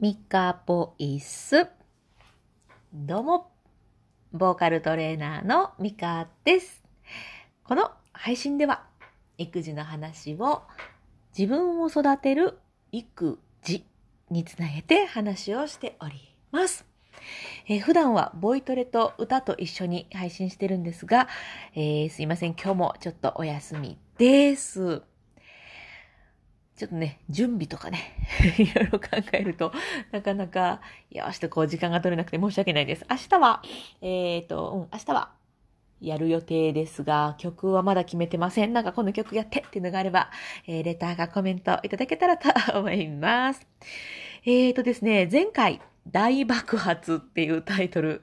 ミカボイス。どうも、ボーカルトレーナーのミカです。この配信では、育児の話を自分を育てる育児につなげて話をしております。えー普段はボイトレと歌と一緒に配信してるんですが、えーすいません、今日もちょっとお休みです。ちょっとね、準備とかね、いろいろ考えると、なかなか、よしとこう時間が取れなくて申し訳ないです。明日は、えっ、と、うん、明日は、やる予定ですが、曲はまだ決めてません。なんかこの曲やってっていうのがあれば、えーレターがコメントいただけたらと思います。えーとですね、前回、大爆発っていうタイトル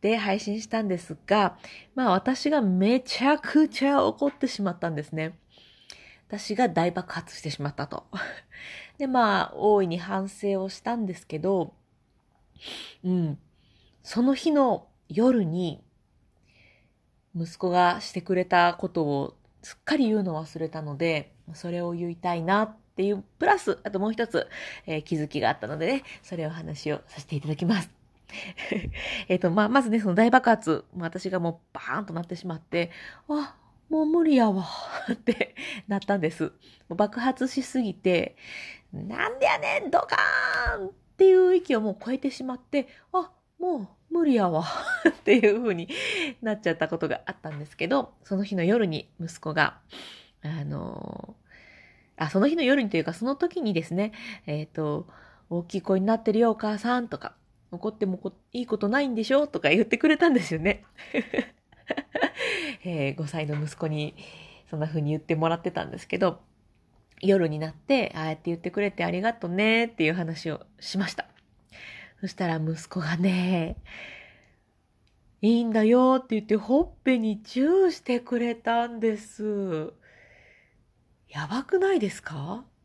で配信したんですが、まあ私がめちゃくちゃ怒ってしまったんですね。私が大爆発してしまったと。で、まあ、大いに反省をしたんですけど、うん。その日の夜に、息子がしてくれたことをすっかり言うの忘れたので、それを言いたいなっていう、プラス、あともう一つ、えー気づきがあったのでね、それを話をさせていただきます。えっと、まあ、まずね、その大爆発、私がもうバーンとなってしまって、あ、もう無理やわ、ってなったんです。もう爆発しすぎて、なんでやねん、ドカーンっていう域をもう超えてしまって、あ、もう無理やわ、っていう風になっちゃったことがあったんですけど、その日の夜に息子が、あのあ、その日の夜にというか、その時にですね、えっ、と、大きい子になってるよ、お母さんとか、怒ってもこいいことないんでしょとか言ってくれたんですよね。えー5歳の息子にそんな風に言ってもらってたんですけど、夜になって、ああやって言ってくれてありがとねっていう話をしました。そしたら息子がね、いいんだよって言ってほっぺにチューしてくれたんです。やばくないですか？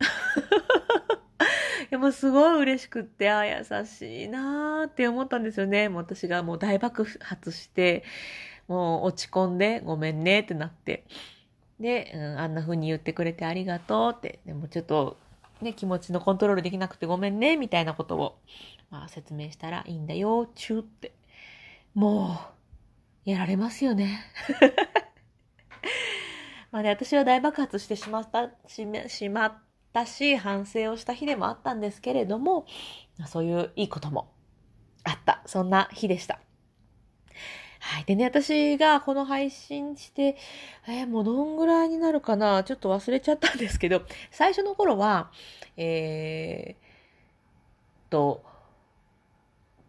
いやもすごい嬉しくって、あ優しいなーって思ったんですよね。もう私がもう大爆発して、もう落ち込んでごめんねってなって。で、うん、あんな風に言ってくれてありがとうって。でもちょっとね、気持ちのコントロールできなくてごめんねみたいなことを、まあ、説明したらいいんだよ、チューって。もう、やられますよね。まあね、私は大爆発してしまった、ししまったし、反省をした日でもあったんですけれども、そういういいこともあった。そんな日でした。はい。でね、私がこの配信して、えーもうどんぐらいになるかな？ちょっと忘れちゃったんですけど、最初の頃は、えー、と、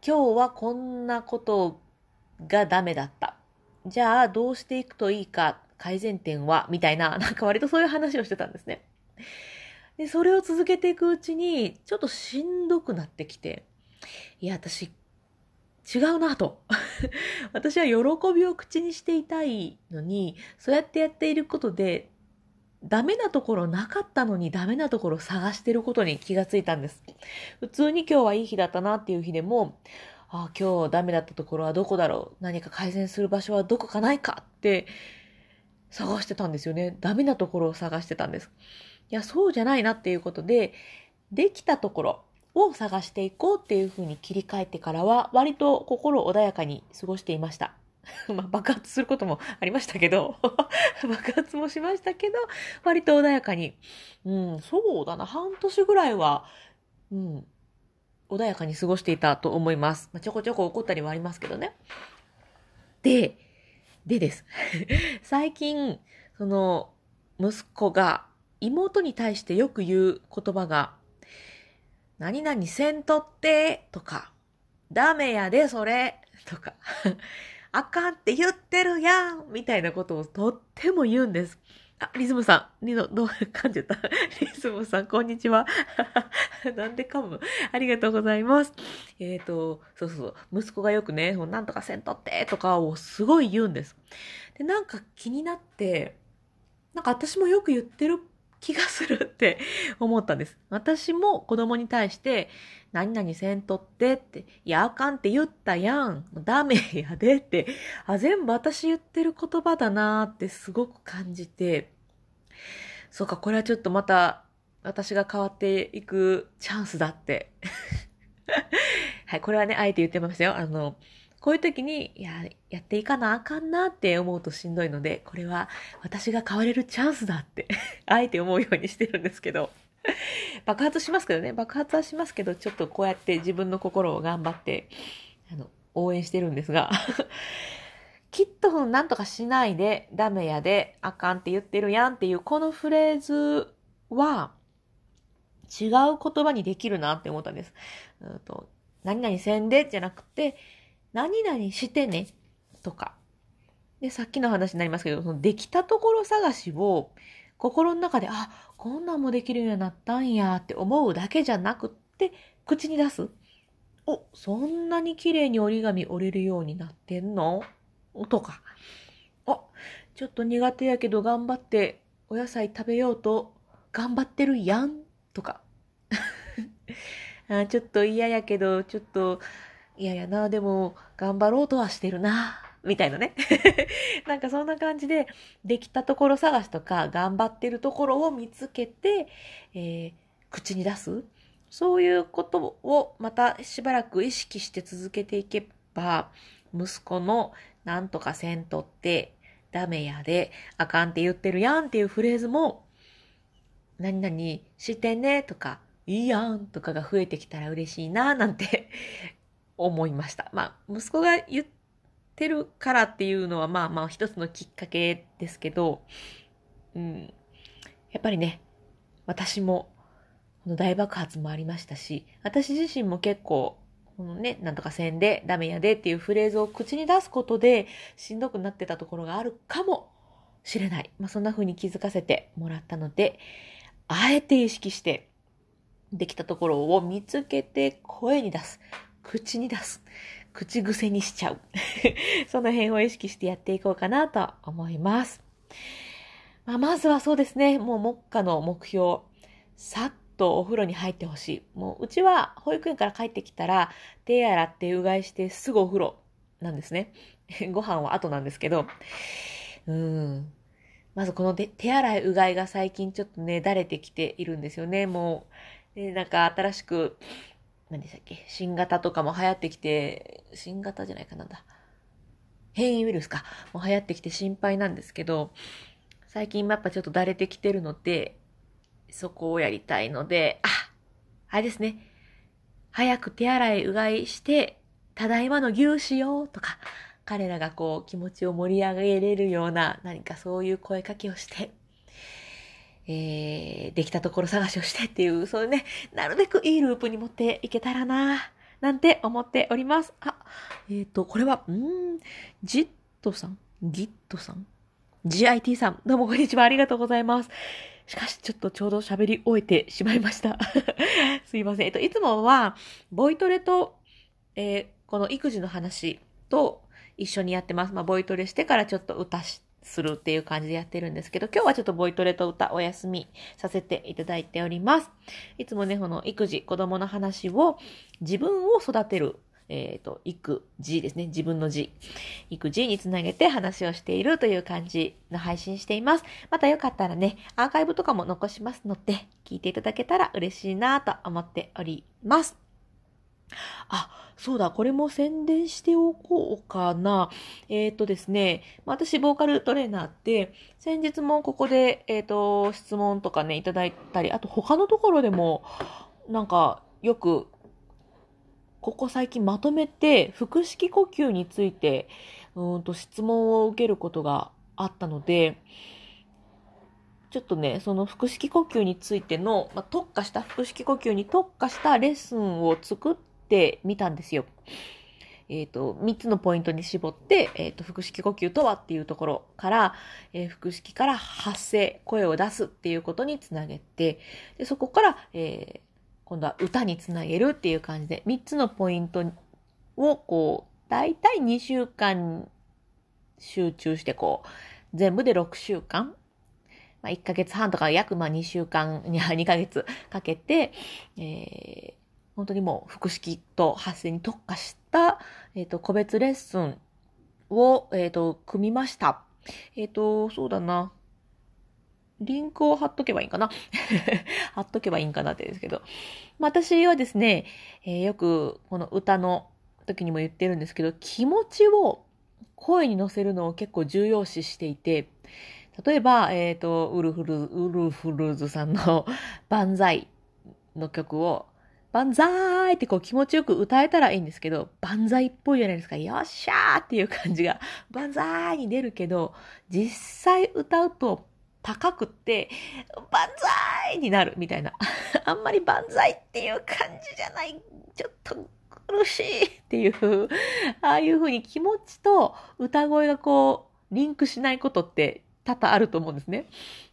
今日はこんなことがダメだった。じゃあ、どうしていくといいか、改善点は、みたいな、なんか割とそういう話をしてたんですね。で、それを続けていくうちに、ちょっとしんどくなってきて、いや、私、違うなと。私は喜びを口にしていたいのに、そうやってやっていることで、ダメなところなかったのにダメなところ探してることに気がついたんです。普通に今日はいい日だったなっていう日でも、ああ、今日ダメだったところはどこだろう何か改善する場所はどこかないかって探してたんですよね。ダメなところを探してたんです。いや、そうじゃないなっていうことで、できたところを探していこうっていうふうに切り替えてからは、割と心穏やかに過ごしていました。まあ、爆発することもありましたけど、爆発もしましたけど、割と穏やかに、うん、そうだな、半年ぐらいは、うん、穏やかに過ごしていたと思います。まあ、ちょこちょこ怒ったりはありますけどね。で、でです。最近、その、息子が妹に対してよく言う言葉が、何々せんとって、とか、ダメやで、それ、とか、あかんって言ってるやん、みたいなことをとっても言うんです。あ、リズムさん、リノ、どう、噛んじた。リズムさん、こんにちは。なんで噛む？ありがとうございます。えっ、と、そうそう、息子がよくね、なんとかせんとって、とかをすごい言うんです。で、なんか気になって、なんか私もよく言ってる気がするって思ったんです。私も子供に対して、何々せんとってって、いや、あかんって言ったやん。ダメやでって、あ、全部私言ってる言葉だなーってすごく感じて、そうか、これはちょっとまた私が変わっていくチャンスだって はい、これはね、あえて言ってますよ。あの、こういう時に、いや、やっていかなあかんなって思うとしんどいので、これは私が変われるチャンスだって あえて思うようにしてるんですけど、爆発しますけどね、爆発はしますけど、ちょっとこうやって自分の心を頑張って、あの、応援してるんですが。きっとなんとかしないで、ダメやで、あかんって言ってるやんっていう、このフレーズは、違う言葉にできるなって思ったんです。うんと何々せんでじゃなくて、何々してねとか。で、さっきの話になりますけど、そのできたところ探しを心の中で、あ、こんなんもできるようになったんやって思うだけじゃなくって、口に出す。お、そんなに綺麗に折り紙折れるようになってんの？とか。あ、ちょっと苦手やけど頑張ってお野菜食べようと頑張ってるやん？とか。あちょっと嫌やけど、ちょっと嫌やな、でも頑張ろうとはしてるな。みたいなね。なんかそんな感じで、できたところ探しとか、頑張ってるところを見つけて、えー、口に出す。そういうことをまたしばらく意識して続けていけば、息子のなんとかせんとってダメやで、あかんって言ってるやんっていうフレーズも、何々してねとか、いいやんとかが増えてきたら嬉しいななんて思いました。まあ、息子が言ってるからっていうのはまあまあ一つのきっかけですけど、うん。やっぱりね、私も、この大爆発もありましたし、私自身も結構、このね、なんとかせんで、ダメやでっていうフレーズを口に出すことで、しんどくなってたところがあるかもしれない。まあ、そんな風に気づかせてもらったので、あえて意識して、できたところを見つけて声に出す。口に出す。口癖にしちゃう。その辺を意識してやっていこうかなと思います。まあ、まずはそうですね、もう目下の目標、さっとお風呂に入ってほしい。もううちは保育園から帰ってきたら手洗ってうがいしてすぐお風呂なんですね。ご飯は後なんですけど、うん。まずこの手洗いうがいが最近ちょっとね、だれてきているんですよね。もう、でなんか新しく何でしたっけ？新型とかも流行ってきて、新型じゃないかなんだ。変異ウイルスか。もう流行ってきて心配なんですけど、最近やっぱちょっとだれてきてるので、そこをやりたいので、あ、あれですね。早く手洗い、うがいして、ただいまの牛しようとか、彼らがこう気持ちを盛り上げれるような何かそういう声かけをして、えー、できたところ探しをしてっていう、そういうね、なるべくいいループに持っていけたらな、なんて思っております。あ、えっ、ー、と、これは、んー、ジットさんギットさん ?GIT さん、どうもこんにちは、ありがとうございます。しかし、ちょっとちょうど喋り終えてしまいました。すいません。えっと、いつもは、ボイトレと、えー、この育児の話と一緒にやってます。まあ、ボイトレしてからちょっと歌してするっていう感じでやってるんですけど、今日はちょっとボイトレと歌お休みさせていただいております。いつもね、この育児、子供の話を自分を育てるえっ、ー、と、育児ですね。自分の字。育児につなげて話をしているという感じの配信しています。またよかったらね、アーカイブとかも残しますので、聞いていただけたら嬉しいなと思っております。あ、そうだ、これも宣伝しておこうかな。えっ、ー、とですね、私、ボーカルトレーナーって、先日もここで、えっ、ー、と、質問とかね、いただいたり、あと他のところでも、なんか、よく、ここ最近まとめて、腹式呼吸について、うんと質問を受けることがあったので、ちょっとね、その腹式呼吸についての、まあ、特化した、腹式呼吸に特化したレッスンを作ってみたんですよ。えっ、ー、と、3つのポイントに絞って、えっ、ー、と、腹式呼吸とはっていうところから、えー、腹式から発声、声を出すっていうことにつなげて、でそこから、え今度は歌につなげるっていう感じで、3つのポイントを、こう、だいたい2週間集中して、こう、全部で6週間、まあ、1ヶ月半とか約まあ2週間、2ヶ月かけて、えー、本当にもう腹式と発声に特化した、えっ、と、個別レッスンを、えっ、と、組みました。えっ、と、そうだな。リンクを貼っとけばいいんかな？貼っとけばいいんかなってですけど。私はですね、えー、よくこの歌の時にも言ってるんですけど、気持ちを声に乗せるのを結構重要視していて、例えば、えっ、ー、と、ウルフル、ウルフルズさんの 万歳の曲を、万歳ってこう気持ちよく歌えたらいいんですけど、万歳っぽいじゃないですか。よっしゃーっていう感じが、万歳に出るけど、実際歌うと高くって、万歳になるみたいな。あんまり万歳っていう感じじゃない。ちょっと苦しいっていう、ああいう風に気持ちと歌声がこう、リンクしないことって多々あると思うんですね。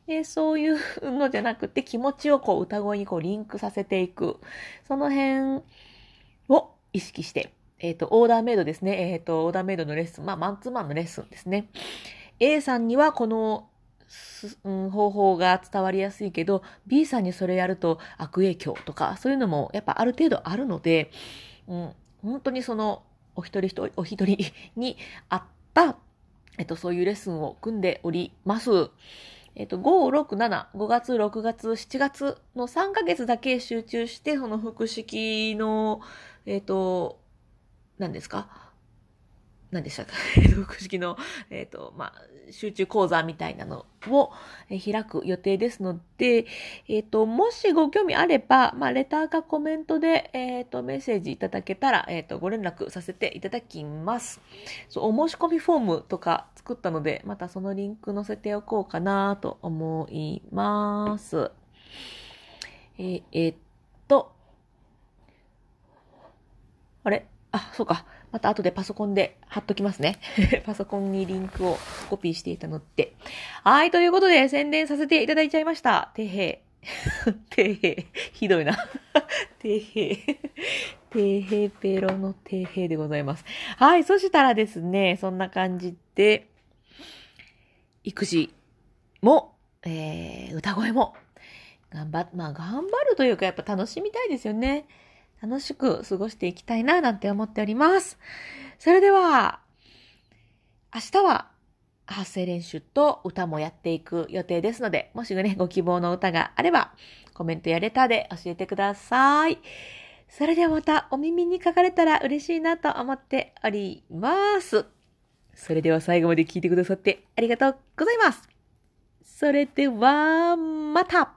でそういうのじゃなくて気持ちをこう歌声にこうリンクさせていく。その辺を意識して、えっ、ー、と、オーダーメイドですね。えっ、ー、と、オーダーメイドのレッスン、まあ、マンツーマンのレッスンですね。A さんにはこの、うん、方法が伝わりやすいけど、B さんにそれやると悪影響とか、そういうのもやっぱある程度あるので、うん、本当にその、お一人一人、お一人に合った、えっと、そういうレッスンを組んでおります。えっと、5、6、7、5月、6月、7月の3ヶ月だけ集中して、その複式の、えっと、何ですか？何でしたか複 式の、えっ、ー、と、まあ、集中講座みたいなのを開く予定ですので、えっ、ー、と、もしご興味あれば、まあ、レターかコメントで、えっ、ー、と、メッセージいただけたら、えっ、と、ご連絡させていただきます。そう、お申し込みフォームとか作ったので、またそのリンク載せておこうかなと思います。ええっと、あれ？あ、そうか。また後でパソコンで貼っときますね。パソコンにリンクをコピーしていたのって。はい、ということで宣伝させていただいちゃいました。てへ。てへ。ひどいな。てへ。てへペロのてへでございます。はい、そしたらですね、そんな感じで、育児も、えー、歌声も、頑張、まあ頑張るというかやっぱ楽しみたいですよね。楽しく過ごしていきたいななんて思っております。それでは、明日は発声練習と歌もやっていく予定ですので、もしね、ご希望の歌があれば、コメントやレターで教えてください。それではまたお耳に書かれたら嬉しいなと思っております。それでは最後まで聞いてくださってありがとうございます。それでは、また